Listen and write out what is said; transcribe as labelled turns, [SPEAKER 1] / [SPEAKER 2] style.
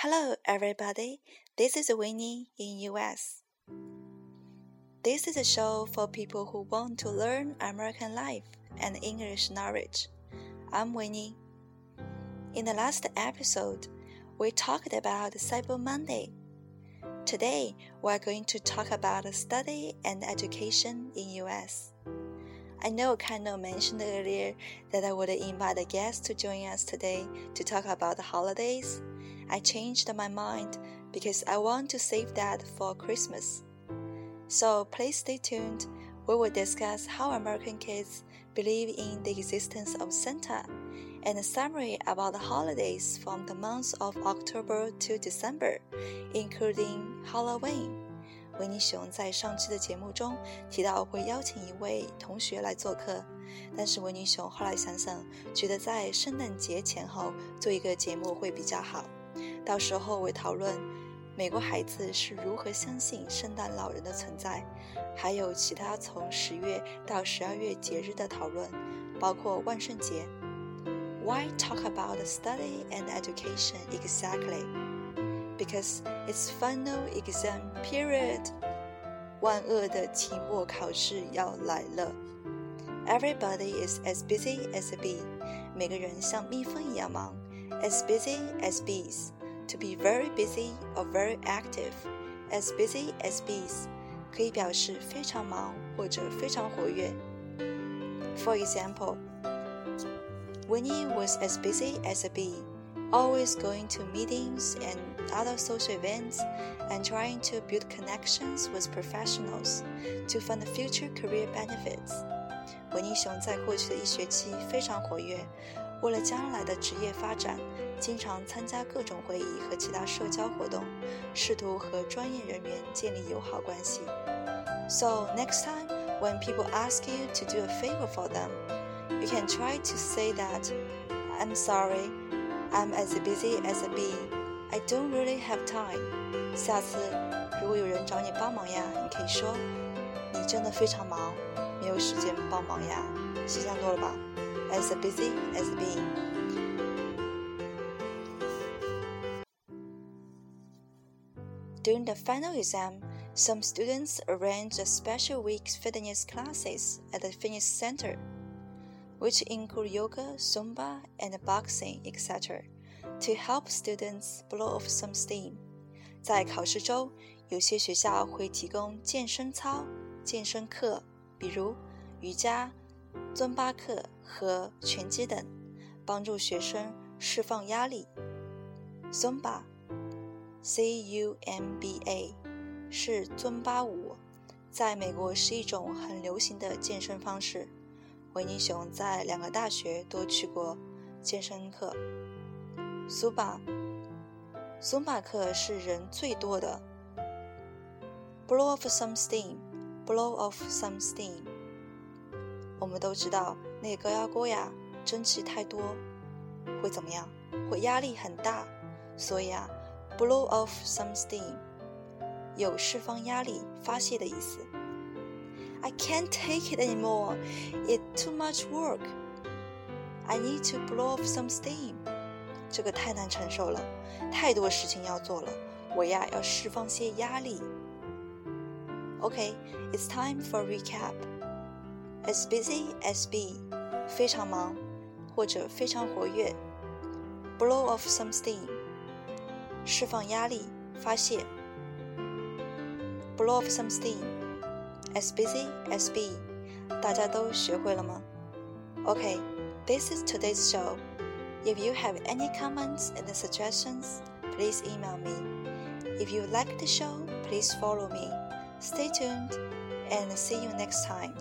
[SPEAKER 1] Hello, everybody. This is Winnie in US. This is a show for people who want to learn American life and English knowledge. I'm Winnie. In the last episode, we talked about Cyber Monday. Today, we're going to talk about study and education in US. I know Kano mentioned earlier that I would invite a guest to join us today to talk about the holidays. I changed my mind because I want to save that for Christmas. So please stay tuned. We will discuss how American kids believe in the existence of Santa and a summary about the holidays from the months of October to December, including Halloween. 维尼熊在上期的节目中提到会邀请一位同学来做客，但是维尼熊后来想想，觉得在圣诞节前后做一个节目会比较好。 到时候会讨论美国孩子是如何相信圣诞老人的存在，还有其他从十月到十二月节日的讨论，包括万圣节。Why talk about study and education exactly? because it's final exam period. 万恶的期末考试要来了。Everybody is as busy as a bee. 每个人像蜜蜂一样忙。as busy as bees, to be very busy or very active, as busy as bees, 可以表示非常忙或者非常活跃。For example, Winnie was as busy as a bee, always going to meetings and other social events and trying to build connections with professionals to find future career benefits. 维尼熊在过去的一学期非常活跃，为了将来的职业发展，经常参加各种会议和其他社交活动，试图和专业人员建立友好关系。So next time when people ask you to do a favor for them, you can try to say that, "I'm sorry." I'm as busy as a bee. I don't really have time. 下次如果有人找你帮忙呀，你可以说：“你真的非常忙，没有时间帮忙呀。”形象多了吧 ？As busy as a bee. During the final exam, some students arrange a special week's fitness classes at the fitness center which include yoga, Zumba, and boxing, etc., to help students blow off some steam. 在考试周，有些学校会提供健身操、健身课，比如瑜伽、 尊巴课和拳击等，帮助学生释放压力。Zumba，C-U-M-B-A，是尊巴舞，在美国是一种很流行的健身方式。维尼熊在两个大学都去过健身课。苏巴，苏巴课是人最多的。Blow off some steam, blow off some steam。我们都知道那个高压锅呀，蒸汽太多会怎么样？会压力很大。所以啊，blow off some steam 有释放压力、发泄的意思。I can't take it anymore. It's too much work. I need to blow off some steam. 这个太难承受了，太多事情要做了，我呀要释放些压力。Okay, it's time for recap. As busy as bee，非常忙或者非常活跃。Blow off some steam，释放压力，发泄。Blow off some steam。as busy as bee，大家都学会了吗？Okay, this is today's show. If you have any comments and suggestions, please email me. If you like the show, please follow me. Stay tuned and see you next time.